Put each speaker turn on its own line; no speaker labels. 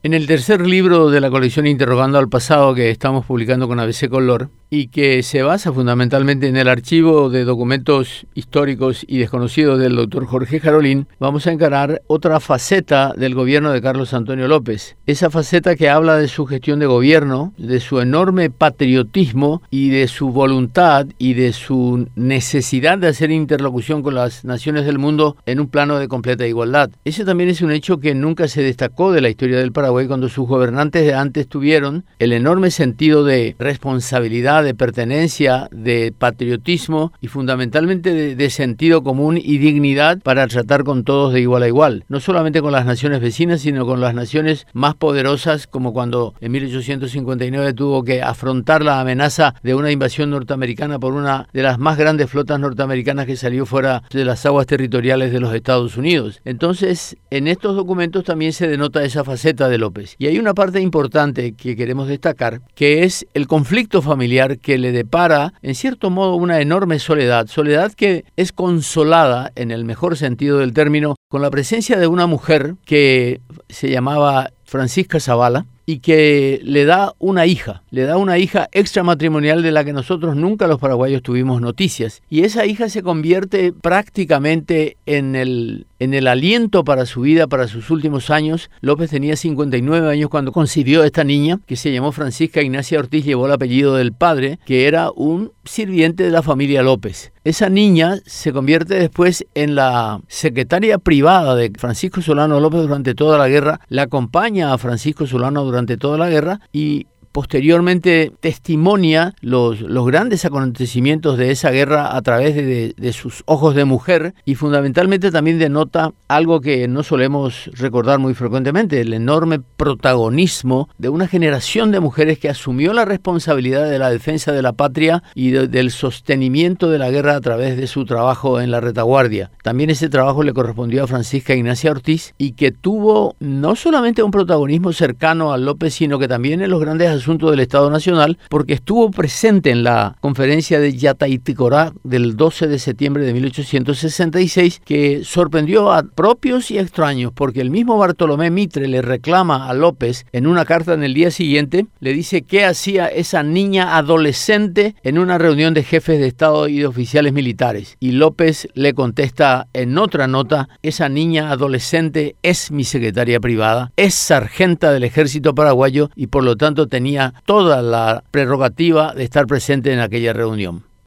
En el tercer libro de la colección Interrogando al Pasado que estamos publicando con ABC Color y que se basa fundamentalmente en el archivo de documentos históricos y desconocidos del doctor Jorge Jarolín, vamos a encarar otra faceta del gobierno de Carlos Antonio López. Esa faceta que habla de su gestión de gobierno, de su enorme patriotismo y de su voluntad y de su necesidad de hacer interlocución con las naciones del mundo en un plano de completa igualdad. Ese también es un hecho que nunca se destacó de la historia del Paraguay cuando sus gobernantes de antes tuvieron el enorme sentido de responsabilidad, de pertenencia, de patriotismo y fundamentalmente de, de sentido común y dignidad para tratar con todos de igual a igual, no solamente con las naciones vecinas, sino con las naciones más poderosas, como cuando en 1859 tuvo que afrontar la amenaza de una invasión norteamericana por una de las más grandes flotas norteamericanas que salió fuera de las aguas territoriales de los Estados Unidos. Entonces, en estos documentos también se denota esa faceta de López. Y hay una parte importante que queremos destacar, que es el conflicto familiar que le depara, en cierto modo, una enorme soledad, soledad que es consolada, en el mejor sentido del término, con la presencia de una mujer que se llamaba Francisca Zavala, y que le da una hija, le da una hija extramatrimonial de la que nosotros nunca los paraguayos tuvimos noticias. Y esa hija se convierte prácticamente en el, en el aliento para su vida, para sus últimos años. López tenía 59 años cuando concibió a esta niña, que se llamó Francisca Ignacia Ortiz, llevó el apellido del padre, que era un sirviente de la familia López. Esa niña se convierte después en la secretaria privada de Francisco Solano López durante toda la guerra, la acompaña a Francisco Solano durante toda la guerra y posteriormente testimonia los, los grandes acontecimientos de esa guerra a través de, de, sus ojos de mujer y fundamentalmente también denota algo que no solemos recordar muy frecuentemente, el enorme protagonismo de una generación de mujeres que asumió la responsabilidad de la defensa de la patria y de, del sostenimiento de la guerra a través de su trabajo en la retaguardia. También ese trabajo le correspondió a Francisca Ignacia Ortiz y que tuvo no solamente un protagonismo cercano a López, sino que también en los grandes asuntos del Estado Nacional porque estuvo presente en la conferencia de Yataiticora del 12 de septiembre de 1866 que sorprendió a propios y extraños porque el mismo Bartolomé Mitre le reclama a López en una carta en el día siguiente, le dice qué hacía esa niña adolescente en una reunión de jefes de Estado y de oficiales militares. Y López le contesta en otra nota, esa niña adolescente es mi secretaria privada, es sargenta del ejército paraguayo y por lo tanto tenía toda la prerrogativa de estar presente en aquella reunión.